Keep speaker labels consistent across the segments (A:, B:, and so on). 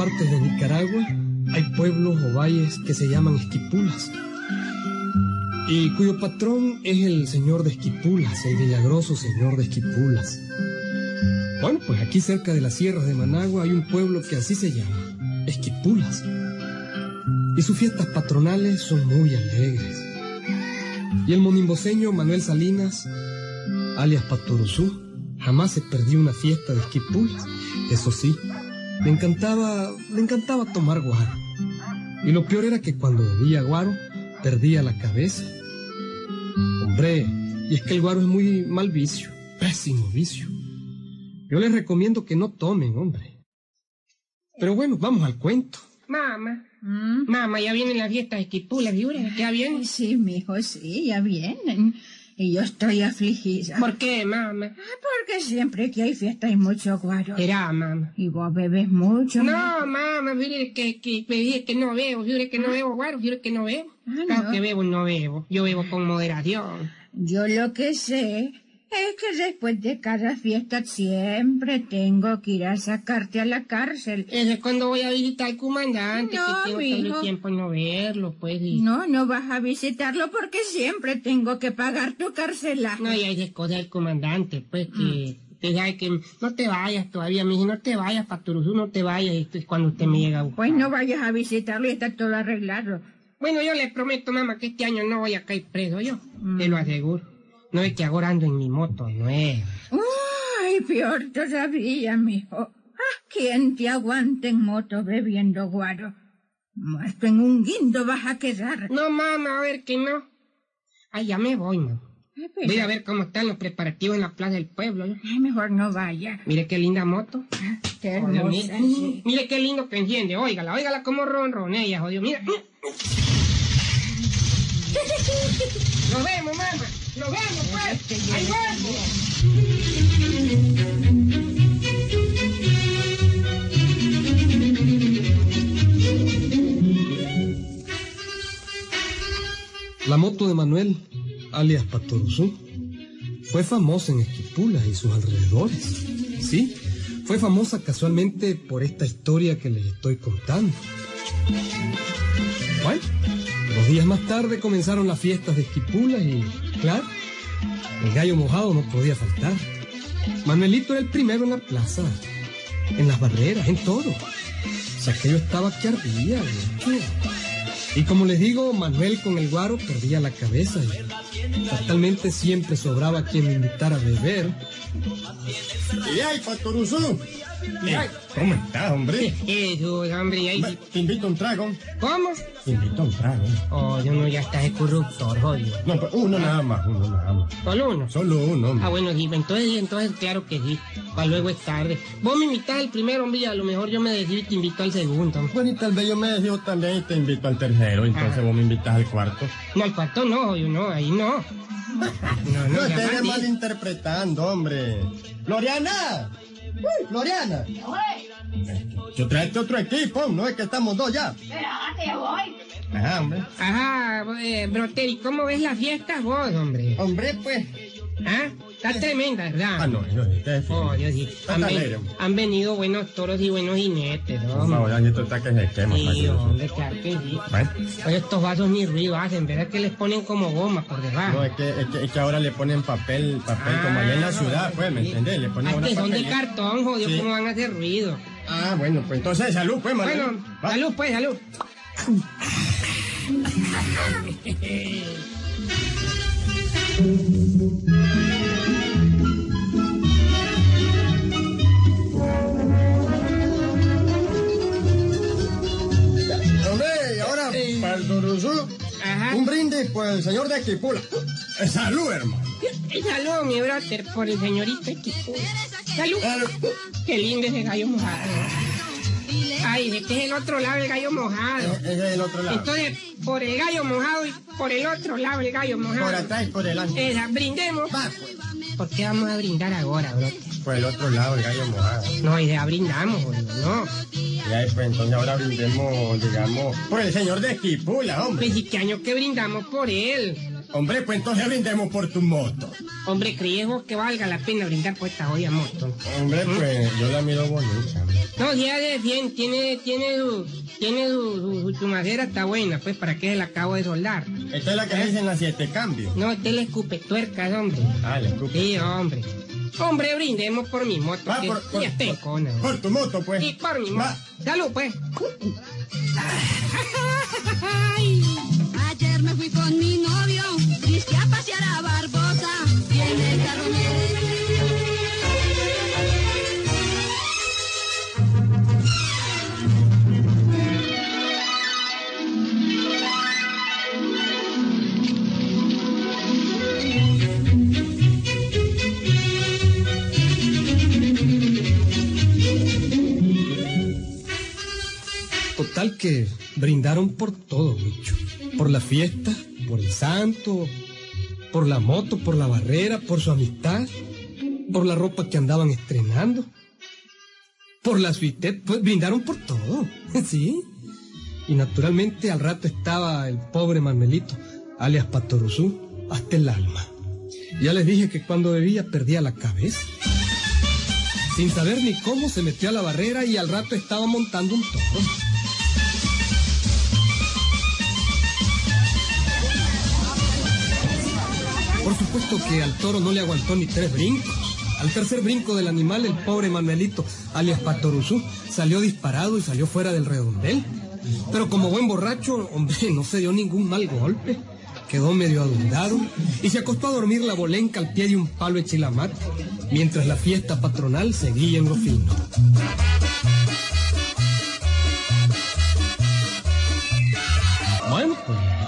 A: partes de Nicaragua hay pueblos o valles que se llaman esquipulas y cuyo patrón es el señor de Esquipulas, el milagroso señor de Esquipulas. Bueno, pues aquí cerca de las sierras de Managua hay un pueblo que así se llama, Esquipulas. Y sus fiestas patronales son muy alegres. Y el monimboseño Manuel Salinas, alias Patoruzú, jamás se perdió una fiesta de Esquipulas. Eso sí, le encantaba, le encantaba tomar guaro. Y lo peor era que cuando bebía guaro, perdía la cabeza. Hombre, y es que el guaro es muy mal vicio, pésimo vicio. Yo les recomiendo que no tomen, hombre. Pero bueno, vamos al cuento.
B: Mamá, mamá, ya vienen las fiestas de Esquipulas, ¿viura? ¿Ya vienen?
C: Sí, mijo, sí, ya vienen. Y yo estoy afligida.
B: ¿Por qué, mamá?
C: Ah, Porque siempre que hay fiesta hay mucho guaro.
B: Será, mamá.
C: Y vos bebes mucho.
B: No, mamá, fíjate que, que, que, que no bebo, fíjate que no bebo guaro, fíjate que no bebo.
C: Ah,
B: Claro
C: no.
B: que bebo, no bebo. Yo bebo con moderación.
C: Yo lo que sé es que después de cada fiesta siempre tengo que ir a sacarte a la cárcel.
B: Eso es cuando voy a visitar al comandante,
C: No,
B: que tengo todo el tiempo no verlo, pues. Y...
C: No, no vas a visitarlo porque siempre tengo que pagar tu carcelaje.
B: No, y hay de cosas del comandante, pues, que... Usted sabe que no te vayas todavía, me dice, no te vayas, Paturuzú, no te vayas, esto es cuando usted me llega a buscar.
C: Pues no vayas a visitarlo y está todo arreglado.
B: Bueno, yo le prometo, mamá, que este año no voy a caer preso yo,
C: Mm.
B: te lo aseguro. No es que ahora ando en mi moto nueva.
C: Ay, peor todavía, mijo. ¿A quién te aguanta en moto bebiendo guaro? Muerto en un guindo vas a quedar.
B: No, mamá, a ver que no. Ay, ya me voy, mamá.
C: Pero-
B: Voy a ver cómo están los preparativos en la plaza del pueblo.
C: Ay, mejor no vaya.
B: Mire qué linda moto.
C: Qué
B: Joder,
C: hermosa,
B: mire,
C: sí.
B: mire qué lindo que enciende. Óigala, óigala como ronronea, jodido. Mira. Nos vemos, mamá. Nos vemos, pues. Ahí.
A: La moto de Manuel, alias Patoruzú, fue famosa en Esquipulas y sus alrededores. Sí, fue famosa casualmente por esta historia que les estoy contando. Bueno, dos días más tarde comenzaron las fiestas de Esquipulas y, claro, el gallo mojado no podía faltar. Manuelito era el primero en la plaza, en las barreras, en todo. O sea, aquello estaba que ardía. Y como les digo, Manuel con el guaro perdía la cabeza y fatalmente siempre sobraba quien lo invitara a beber.
D: ¿Y hay, Patoruzú? ¿Cómo estás, hombre?
B: Eso, hombre, ahí.
D: Te invito a un trago.
B: ¿Cómo?
D: Te invito a un trago.
B: Oh, yo no, ya estás corruptor, jodido.
D: No, pero uno nada más, uno nada más.
B: Solo uno.
D: Solo uno, hombre.
B: Ah, bueno, sí, entonces, entonces claro que sí. Para luego es tarde. Vos me invitas al primero, hombre, y a lo mejor yo me decido y te invito al segundo. hombre.
D: Bueno, y tal vez yo me dejo también y te invito al tercero, entonces
B: Ah.
D: vos me invitas al cuarto.
B: No, al cuarto no, yo no, ahí no. No, no,
D: No, estés malinterpretando, hombre. ¡Gloriana! Uy, ¡Gloriana! Yo traete otro equipo, no es que estamos dos ya. Ajá, hombre.
B: Ajá, eh, Broteri, ¿cómo ves las fiestas vos, hombre?
D: Hombre, pues.
B: ¿Ah? Está tremenda, ¿verdad?
D: Ah, no, no, este es
B: Oh, Dios, sí. Han,
D: Está
B: ven- han venido buenos toros y buenos jinetes, hombre.
D: favor, ya esto está que se quema.
B: Sí, hombre, claro que sí.
D: Bueno.
B: Oye, estos vasos ni ruido hacen, ¿verdad que les ponen como goma por debajo?
D: No, es que, es que, es que ahora le ponen papel, papel como allá en la ciudad, pues, ¿me
B: Ah, sí.
D: entendés? Le ponen
B: Ah,
D: una
B: que son de cartón, jodido,
D: Sí.
B: ¿cómo van a hacer ruido?
D: Ah, bueno, pues entonces salud, pues, Manuel.
B: Bueno,
D: Va.
B: salud, pues, salud. Ajá.
D: un brindis por el señor de Equipula. Eh, Salud, hermano.
B: Salud, mi brother, por el señorito Equipo. Salud.
D: Salud.
B: Qué lindo ese gallo mojado. Ay, este es el otro lado el gallo mojado.
D: Ese es el otro lado.
B: Entonces, por el gallo mojado y por el otro lado el gallo mojado.
D: Por atrás y por delante.
B: Esa, brindemos.
D: Va, pues.
B: ¿Por qué vamos a brindar ahora, brother?
D: Por el otro lado, el gallo mojado.
B: No, y ya brindamos, boludo, no.
D: Y ahí, pues, entonces ahora brindemos, digamos, por el señor de Esquipula, hombre.
B: Pues, ¿y qué año que brindamos por él?
D: Hombre, pues entonces brindemos por tu moto.
B: Hombre, ¿crees vos que valga la pena brindar por esta joya moto?
D: Hombre, pues yo la miro bonita.
B: No, ya de bien, tiene, tiene su, tiene su, su, su madera está buena, pues para qué la acabo de soldar.
D: Esta es la que dicen las siete cambios.
B: No, este le escupe tuercas, hombre.
D: Ah, le escupe.
B: Sí, hombre. Hombre, brindemos por mi moto, que
D: por, por-
B: ya
D: por-
B: cona.
D: por tu moto, pues.
B: Y por mi moto.
D: Va.
B: Salud, pues.
A: Que brindaron por todo, Micho. Por la fiesta, por el santo, por la moto, por la barrera, por su amistad, por la ropa que andaban estrenando, por la suite, pues brindaron por todo, ¿sí? Y naturalmente al rato estaba el pobre Manuelito, alias Patoruzú, hasta el alma. Ya les dije que cuando bebía perdía la cabeza. Sin saber ni cómo se metió a la barrera y al rato estaba montando un toro. Por supuesto que al toro no le aguantó ni tres brincos. Al tercer brinco del animal, el pobre Manuelito, alias Patoruzú, salió disparado y salió fuera del redondel. Pero como buen borracho, hombre, no se dio ningún mal golpe. Quedó medio adundado y se acostó a dormir la bolenca al pie de un palo de chilamate, mientras la fiesta patronal seguía en lo fino.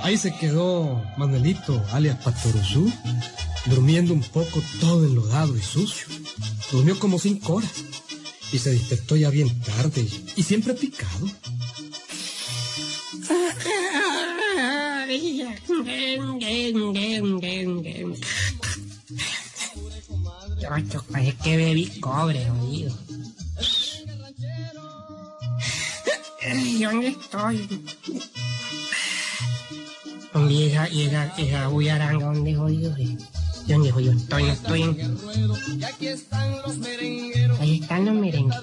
A: Ahí se quedó Manuelito, alias Pastoruzú, durmiendo un poco todo enlodado y sucio. Durmió como cinco horas y se despertó ya bien tarde y siempre picado.
B: Chocho, parece que bebí cobre, oído. ¿Dónde estoy? ¿Dónde esa, y esa, esa bullaranga? ¿Dónde jodido? eh? ¿Dónde jodido estoy? Estoy. Ahí están los merengues.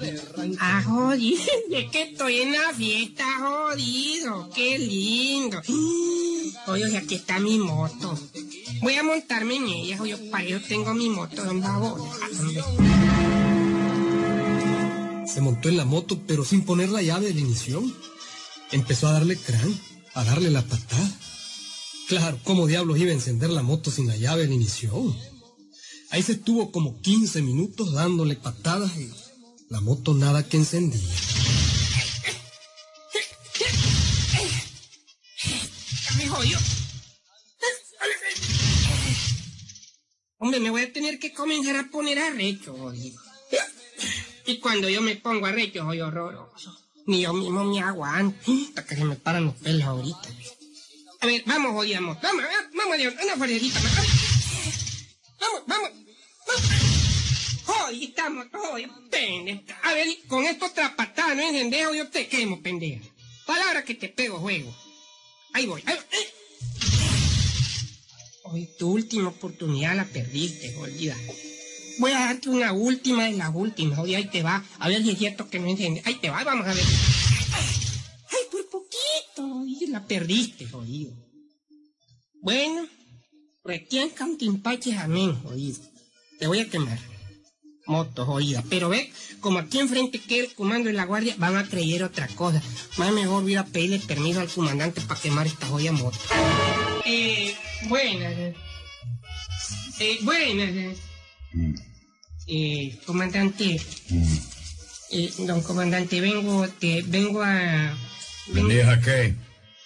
B: Ah, jodido. Es que estoy en la fiesta, jodido. Qué lindo. Oye, y aquí está mi moto. Voy a montarme en ella, oye, para eso tengo mi moto babón.
A: Se montó en la moto, pero sin poner la llave del inicio. Empezó a darle crán, a darle la patada. Claro, ¿cómo diablos iba a encender la moto sin la llave del inicio? Ahí se estuvo como 15 minutos dándole patadas y la moto nada que encendía.
B: Me jodió. Hombre, me voy a tener que comenzar a poner arrecho, jodido. Y cuando yo me pongo arrecho, soy horroroso. Ni yo mismo me aguanto. Hasta que se me paran los pelos ahorita. A ver, vamos, jodíamos. Vamos, vamos, León. Una fuercita más. Vamos, vamos. Joder, estamos todos pendeja. A ver, con esto otra patada, no entendés, yo te quemo, pendeja. Palabra que te pego, juego. Ahí voy. Ahí voy. Hoy tu última oportunidad la perdiste, olvida. Voy a darte una última de las últimas. Oye, ahí te va. A ver si es cierto que no entiendes. Ahí te va, vamos a ver. Perdiste, jodido. Bueno, recién cantimpaches amén, jodido. Te voy a quemar. Moto, jodida. Pero ve, como aquí enfrente queda el comando de la guardia, van a creer otra cosa. Más mejor voy a pedirle permiso al comandante para quemar esta joya moto. Eh, buenas. eh. Eh, buenas. eh. Eh, comandante. Eh, don comandante, vengo, te, vengo a...
E: ¿Venís a qué?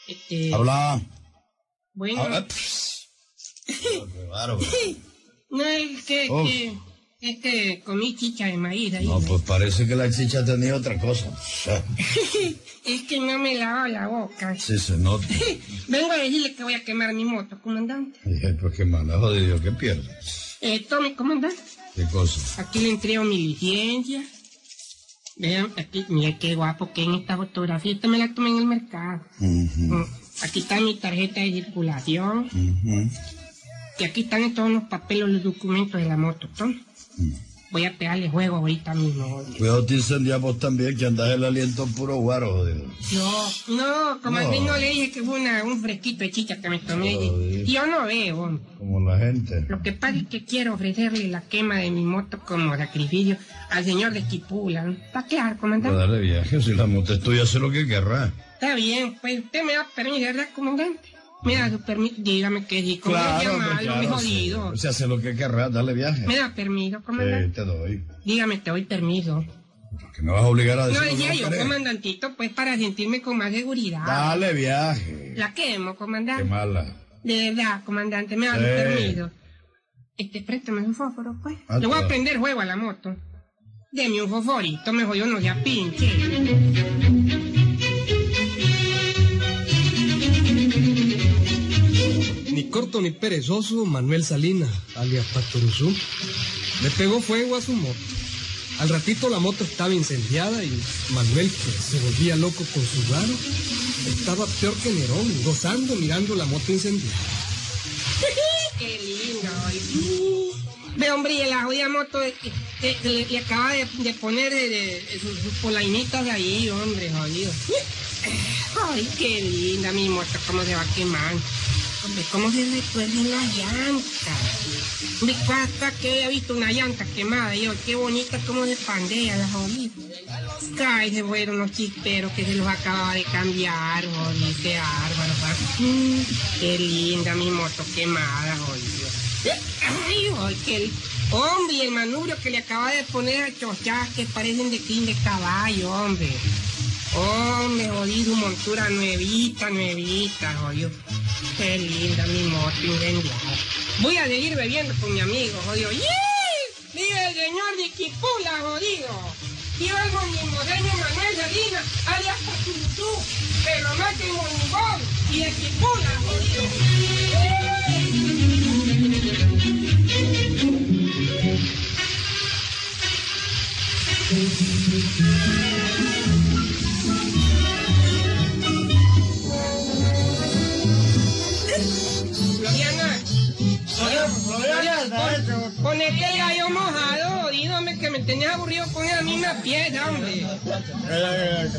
B: Este,
E: Habla.
B: bueno,
E: Habla. Pss. Qué bárbaro.
B: no es que, que, es que comí chicha de maíz ahí.
E: No, pues parece que la chicha tenía otra cosa.
B: Es que no me lavo la boca.
E: Sí, se nota.
B: Vengo a decirle que voy a quemar mi moto, comandante.
E: Dije, pues qué mala jodido, ¿qué pierdes?
B: Eh, tome, comandante.
E: ¿Qué cosa?
B: Aquí le entrego mi licencia. Vean, aquí, mira qué guapo que en esta fotografía. Esta me la tomé en el mercado. Mm, Aquí está mi tarjeta de circulación. Y aquí están todos los papeles, los documentos de la moto, ¿no? Voy a pegarle juego ahorita mismo.
E: Cuidado te incendiamos también, que andas el aliento puro guaro, jodido.
B: Yo, no, como
E: No.
B: no le dije que fue una, un fresquito de chicha que me tomé.
E: Joder.
B: Yo no veo.
E: Como la gente.
B: Lo que pasa es que quiero ofrecerle la quema de mi moto como sacrificio al señor de Esquipula. ¿Está claro,
E: Pues
B: comandante?
E: dale viaje, si la moto es tuya, hace lo que querrá.
B: Está bien, pues usted me da permiso, ¿verdad, comandante? Me da su permiso, dígame que sí, como no llamarlo, mi jodido.
E: sí. Se hace lo que querrá, dale viaje.
B: ¿Me da permiso,
E: Sí,
B: comandante?
E: te doy.
B: Dígame, te doy permiso.
E: Que me vas a obligar a
B: No
E: decir que
B: decía yo,
E: querés.
B: comandantito, pues para sentirme con más seguridad.
E: Dale viaje.
B: La quemo,
E: Qué
B: comandante.
E: mala.
B: De verdad, comandante, me da
E: Sí.
B: permiso. Este, préstame un fósforo, pues.
E: Ah,
B: Le voy a
E: claro.
B: prender juego a la moto. Deme un fosforito, mejor yo no sea pinche.
A: Corto ni perezoso, Manuel Salina, alias Pastoruzú, le pegó fuego a su moto. Al ratito la moto estaba incendiada y Manuel, que se volvía loco con su garo, estaba peor que Nerón, gozando mirando la moto incendiada.
B: Qué lindo. Ve, hombre, la jodida moto eh, eh, le, le acaba de, poner eh, sus polainitas de ahí, hombre, jodido. Ay, qué linda mi moto, cómo se va a quemar. Cómo se retuercen las llantas. Hombre, hasta que he visto una llanta quemada, yo, qué bonita cómo se pandea la jodida. Ay, se fueron los chisperos que se los acababa de cambiar, jodido, qué. Mm, qué linda mi moto quemada, jodido. Ay, ay, qué... Hombre, y el manubrio que le acaba de poner a chochas que parecen de crin de caballo, hombre. Hombre, jodido, su montura nuevita, nuevita, jodido. Qué linda mi moto incendiada. Voy a seguir bebiendo con mi amigo, jodido. ¡Yee! ¡Vive el señor de Quipula, jodido! ¡Viva el monimoseño Manuel Salinas, alias Paturutú! ¡Pero más que monibón! ¡Y de Quipula, jodido! Ponete el gallo mojado, hombre, que me tenías aburrido con esa misma pieza, hombre.
D: Eh,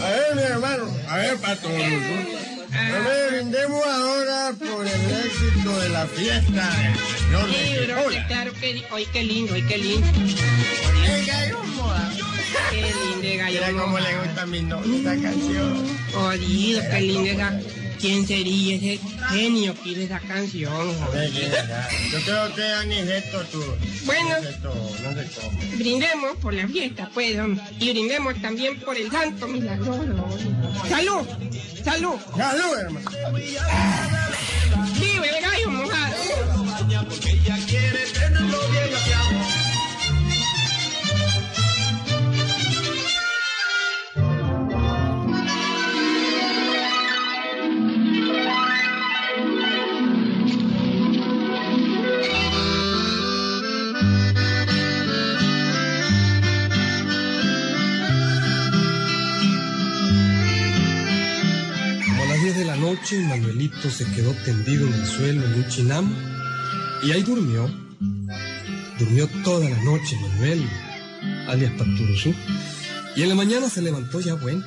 D: a ver, mi hermano, a ver, pato. A ver, brindemos ahora por el éxito de la fiesta del señor
B: Sí,
D: de
B: bro,
D: Quipula.
B: claro que... Ay, qué lindo, ay, qué lindo.
D: El gallo mojado.
B: Qué lindo, gallo
D: Mira cómo le gusta a mi novia esta canción.
B: Jodido, qué linda esa... ¿Quién sería ese genio que hizo esa canción?
D: Yo creo que Aniceto tú.
B: Bueno.
D: Aniceto, no sé cómo.
B: Brindemos por la fiesta, pues, y brindemos también por el santo milagroso. ¡Salud! ¡Salud!
D: Salud, hermano.
B: ¡Vive el gallo mojado!
A: Noche, Manuelito se quedó tendido en el suelo en un chinamo y ahí durmió. Durmió toda la noche Manuel, alias Paturuzú, y en la mañana se levantó ya bueno,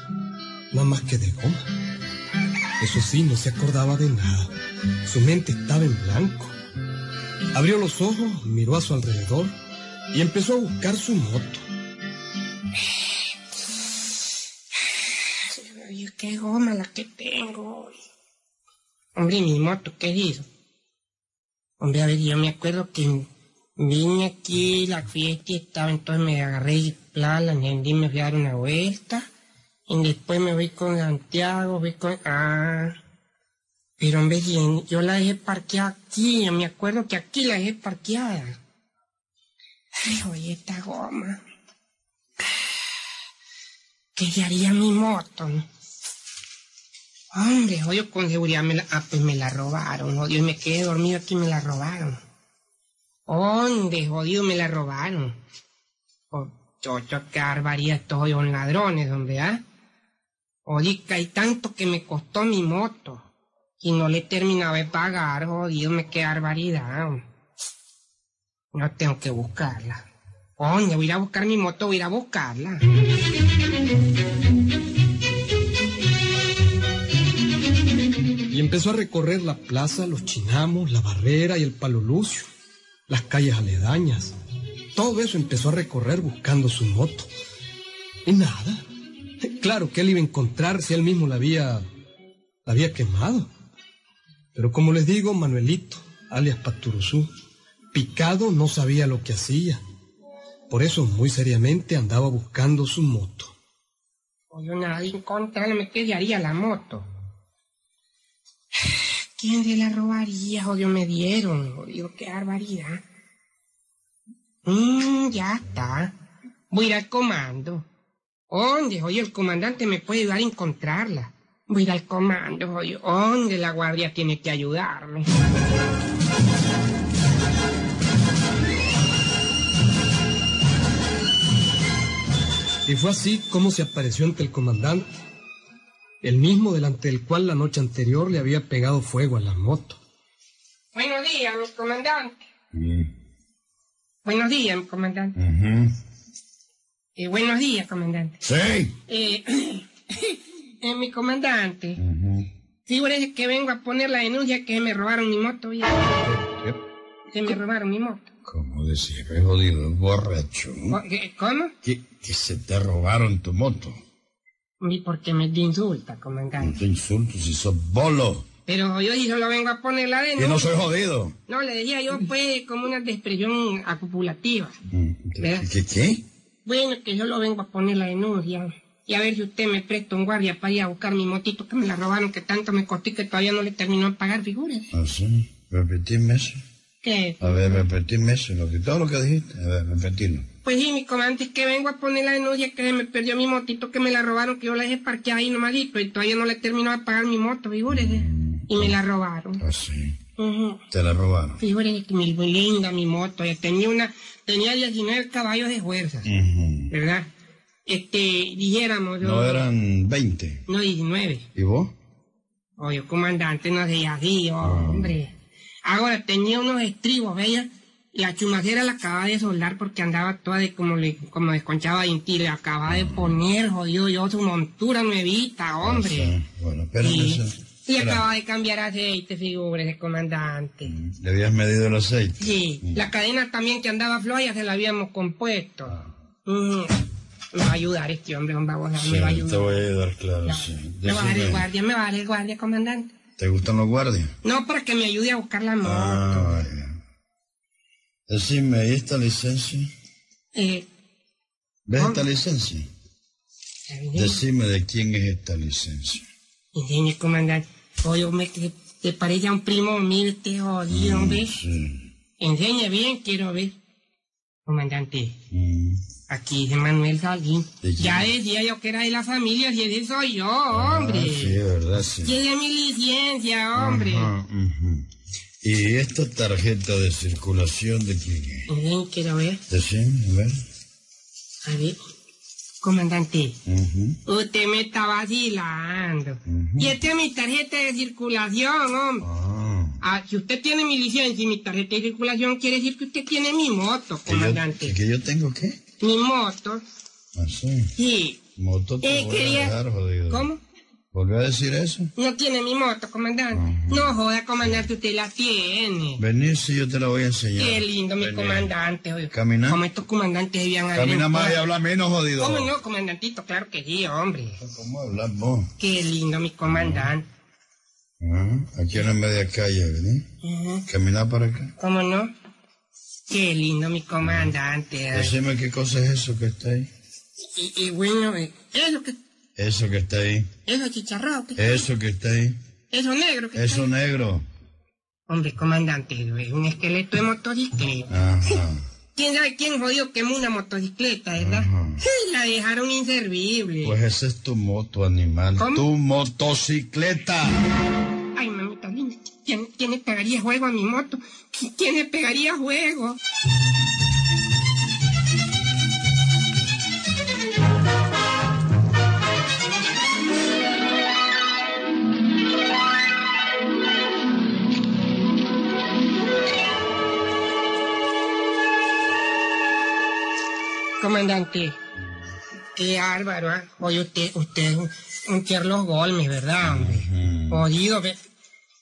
A: nada más que de goma. Eso sí, no se acordaba de nada. Su mente estaba en blanco. Abrió los ojos, miró a su alrededor y empezó a buscar su moto.
B: Qué goma la que tengo. Hombre, mi moto, ¿qué hizo? Hombre, a ver, yo me acuerdo que vine aquí, la fiesta estaba, entonces me agarré y bla, la me fui a dar una vuelta. Y después me voy con Santiago, voy con... Ah... Pero hombre, yo la dejé parqueada aquí, yo me acuerdo que aquí la dejé parqueada. Ay, oye, esta goma. ¿Qué haría mi moto? Hombre, jodido, con seguridad me la... Ah, pues me la robaron, jodido, y me quedé dormido aquí y me la robaron. Hombre, jodido, me la robaron. Oh, chocho, qué barbaridad, estos jodidos ladrones, hombre, ¿ah? Jodica, y tanto que me costó mi moto. Y no le terminaba de pagar, jodido, me queda barbaridad. No tengo que buscarla. Coño, voy a ir a buscar mi moto, voy a ir a buscarla.
A: Empezó a recorrer la plaza, los chinamos, la barrera y el palo lucio, las calles aledañas. Todo eso empezó a recorrer buscando su moto. Y nada. Claro que él iba a encontrar si él mismo la había, la había quemado. Pero como les digo, Manuelito, alias Paturuzú, picado no sabía lo que hacía. Por eso muy seriamente andaba buscando su moto.
B: Oye, nadie encontrarla, me quedaría la moto. ¿Quién se la robaría? Jodido, me dieron. Jodido, qué barbaridad. Mmm, ya está. Voy a ir al comando. ¿Dónde? Oye, el comandante me puede ayudar a encontrarla. Voy a ir al comando, oye. ¿Dónde la guardia tiene que ayudarme?
A: Y fue así como se apareció ante el comandante, el mismo delante del cual la noche anterior le había pegado fuego a la moto.
B: Buenos días, mi comandante. Buenos días, mi comandante. Eh, buenos días, comandante.
E: Sí.
B: Eh, eh, mi comandante. Figúrese que vengo a poner la denuncia que me robaron mi moto. Ya. Que me robaron mi moto.
E: ¿Cómo decir, qué jodido, borracho?
B: Co- ¿qué- ¿Cómo?
E: Que, que se te robaron tu moto.
B: ¿Y por qué me insulta,
E: No
B: comandante?
E: te insulto si sos bolo.
B: Pero yo sí solo vengo a poner la
E: Que
B: denuncia.
E: no soy jodido.
B: No, le decía yo, pues, como una expresión acopulativa. ¿Verdad?
E: ¿Qué, qué, qué?
B: Bueno, que yo lo vengo a poner la denuncia. Y a ver si usted me presta un guardia para ir a buscar mi motito que me la robaron, que tanto me costó y que todavía no le terminó de pagar, figúrese.
E: Ah, sí. Repetime eso. A ver, repetime eso. Lo que, todo lo que dijiste. A ver, repetilo.
B: Pues sí, mi comandante, es que vengo a poner la denuncia que se me perdió mi motito, que me la robaron, que yo la dejé parqueada ahí nomadito y todavía no le terminó de pagar mi moto, figúrese. Y me la robaron.
E: Ah, sí. Te la robaron.
B: Figúrese que muy linda mi moto, ya tenía una, tenía 19 caballos de fuerza. ¿verdad? Este, dijéramos, yo-
E: No eran 20.
B: no 19.
E: ¿Y vos?
B: Oye, comandante, no sé así, hombre. Ahora tenía unos estribos, ¿veía? La chumacera la acaba de soldar porque andaba toda de como le, como desconchaba de inti, le acaba de poner, jodido yo, su montura nuevita, hombre.
E: Sí. Bueno, espérame
B: Sí.
E: eso.
B: Y acaba de cambiar aceite, figúrese, comandante.
E: ¿Le habías medido el aceite?
B: Sí, la cadena también que andaba floja se la habíamos compuesto. Mm, Me va a ayudar este hombre, un
E: Sí,
B: me va a
E: te
B: ayudar.
E: voy a ayudar, claro,
B: No,
E: sí.
B: me va a dar el guardia, me va a dar el guardia, comandante.
E: ¿Te gustan los guardias?
B: No, para que me ayude a buscar la moto.
E: Ah, vaya. Decime, ¿y esta licencia?
B: Eh,
E: ¿Ves
B: ¿Cómo?
E: esta licencia? Decime de quién es esta licencia.
B: enseñe, comandante. Oye, me te, te parece a un primo mío este jodido, hombre.
E: Sí.
B: Enseñe bien, quiero ver. Comandante,
E: Mm.
B: Aquí dice Manuel Salguín. Ya decía yo que era de la familia, si ese soy yo,
E: Ah,
B: hombre.
E: sí, verdad, sí.
B: Esa es mi licencia, hombre.
E: Ajá. ¿Y esta tarjeta de circulación de quién es?
B: Quiero ver.
E: Decime, a ver.
B: A ver. Comandante, usted me está vacilando. Y esta es mi tarjeta de circulación, hombre.
E: Ah.
B: Ah, si usted tiene mi licencia y mi tarjeta de circulación, quiere decir que usted tiene mi moto,
E: ¿Que yo,
B: comandante.
E: ¿Que yo tengo qué?
B: Mi moto,
E: Ah, sí.
B: sí.
E: Moto te
B: Eh,
E: voy a
B: quería-
E: dejar, jodido.
B: ¿Cómo?
E: ¿Volví a decir eso?
B: No tiene mi moto, comandante. No joda, comandante, usted la tiene.
E: Vení si yo te la voy a enseñar.
B: Qué lindo, mi comandante. oye.
E: Camina.
B: Como estos comandantes debían haber...
E: Camina más y habla menos, jodido.
B: ¿Cómo no, comandantito? Claro que sí, hombre.
E: ¿Cómo hablas vos?
B: Qué lindo, mi comandante.
E: Ah, aquí en la media calle, vení.
B: Ujú.
E: Camina para acá.
B: ¿Cómo no? Qué lindo, mi comandante. ay.
E: Decime qué cosa es eso que está ahí.
B: Y, y bueno, eh, eso que...
E: Eso que está ahí.
B: Eso chicharrado. que-
E: Eso que está ahí.
B: Eso negro. que
E: Eso
B: está ahí.
E: negro.
B: Hombre, comandante, es un esqueleto de motocicleta.
E: Ajá.
B: ¿Quién sabe quién jodió quemó una motocicleta, verdad?
E: Ajá.
B: Sí, la dejaron inservible.
E: Pues esa es tu moto, animal.
B: ¿Cómo?
E: Tu motocicleta.
B: Ay, mamita ¿Quién, ¿Quién, le pegaría juego a mi moto? ¿Quién le pegaría juego? Comandante, qué árbaro, ¿eh? ¿ah? Hoy usted, usted un, un Carlos Golmes, ¿verdad, hombre? Jodido, ¿ve?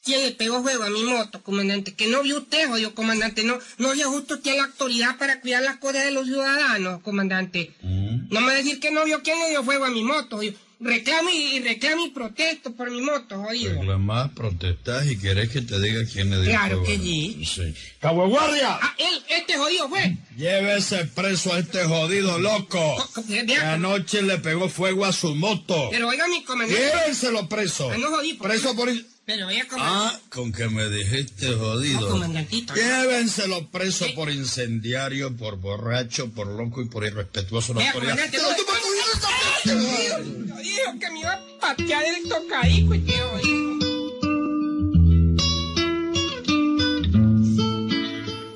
B: ¿Quién le pegó juego a mi moto, comandante? Que no vio usted, jodido, comandante. No, no le justo usted la autoridad para cuidar las cosas de los ciudadanos, comandante. No me va a decir que no vio quién le dio fuego a mi moto, jodido. Reclame y reclame y protesto por mi moto, jodido.
E: Reclamás, protestás y querés que te diga quién le dio
B: Claro
E: fuego
B: que
E: a-
B: sí.
E: Sí.
D: ¡Cabo de guardia!
B: Ah, él, este jodido fue.
E: Llévese preso a este jodido loco.
B: Co- co-
E: Que anoche le pegó fuego a su moto.
B: Pero oiga mi comandante.
E: Llévenselo preso.
B: Ah, no jodí, ¿por
E: Preso por...
B: Pero oiga, comandante.
E: Ah, con que me dijiste
B: No,
E: jodido.
B: comandantito.
E: Llévenselo preso por incendiario, por borracho, por loco y por irrespetuoso a
B: comandante, no-
E: cogiendo esta-
B: Yo digo que me iba a patear el tocadico y te jodido.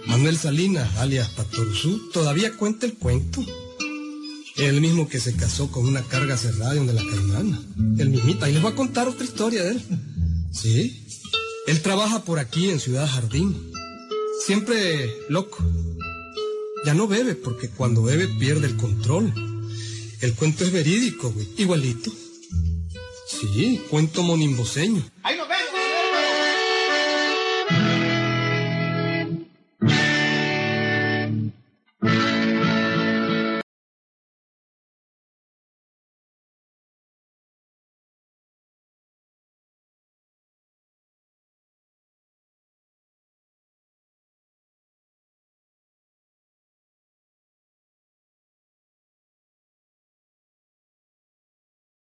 A: Manuel Salinas, alias Patoruzú, todavía cuenta el cuento. El mismo que se casó con una carga cerrada de la caimana. El mismita. Y les voy a contar otra historia de él. Sí. Él trabaja por aquí en Ciudad Jardín. Siempre loco. Ya no bebe porque cuando bebe pierde el control. El cuento es verídico, güey. Igualito. Sí, cuento monimboseño.
D: ¡Ahí